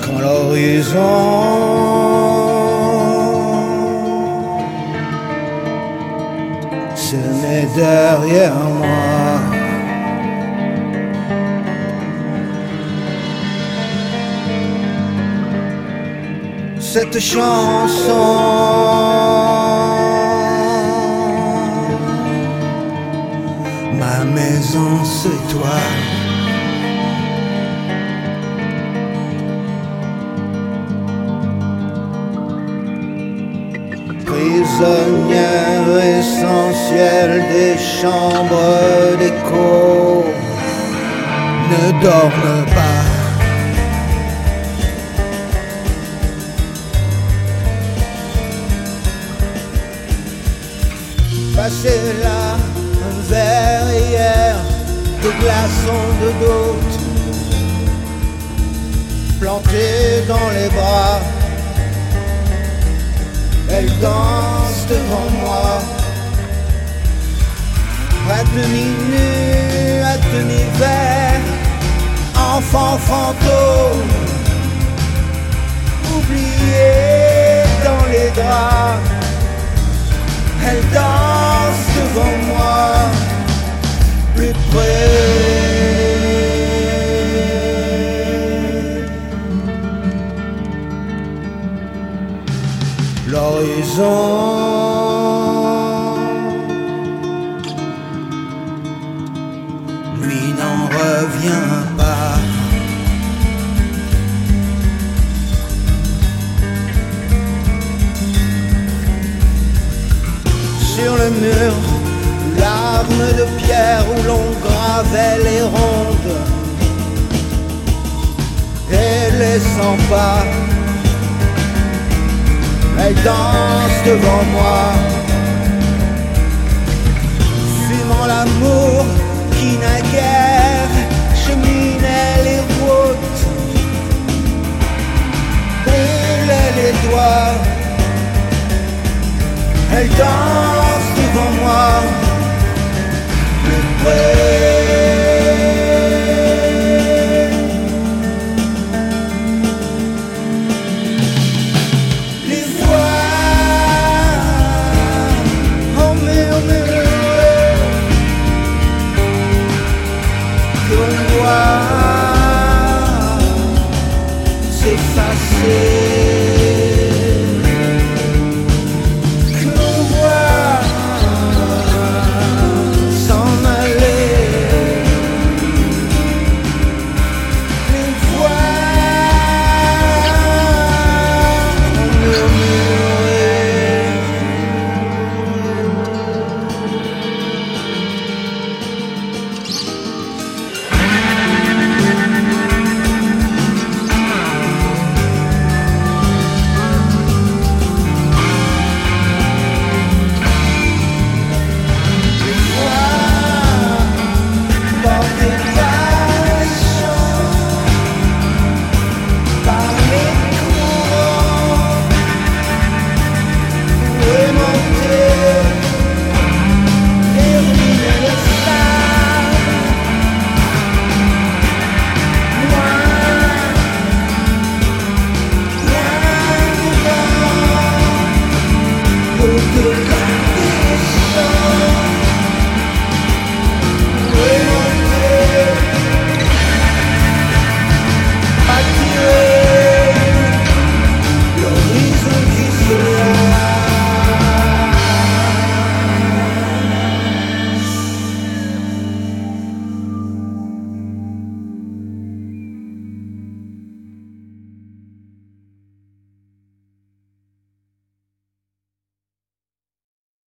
Quand l'horizon se met derrière moi. Cette chanson. Ma maison c'est toi. Prisonnière essentielle des chambres d'écho. Ne dorme pas Passez là un verre hier de glaçons de doute Planté dans les bras. Elle danse devant moi. À demi nu, à demi vert Enfant fantôme L'horizon, lui n'en revient pas. sur le mur, de pierre où l'on gravait les rondes et les cent pas. Elle danse devant moi, fumant l'amour qui naguère cheminait les routes, brûlait les doigts. Elle danse voix.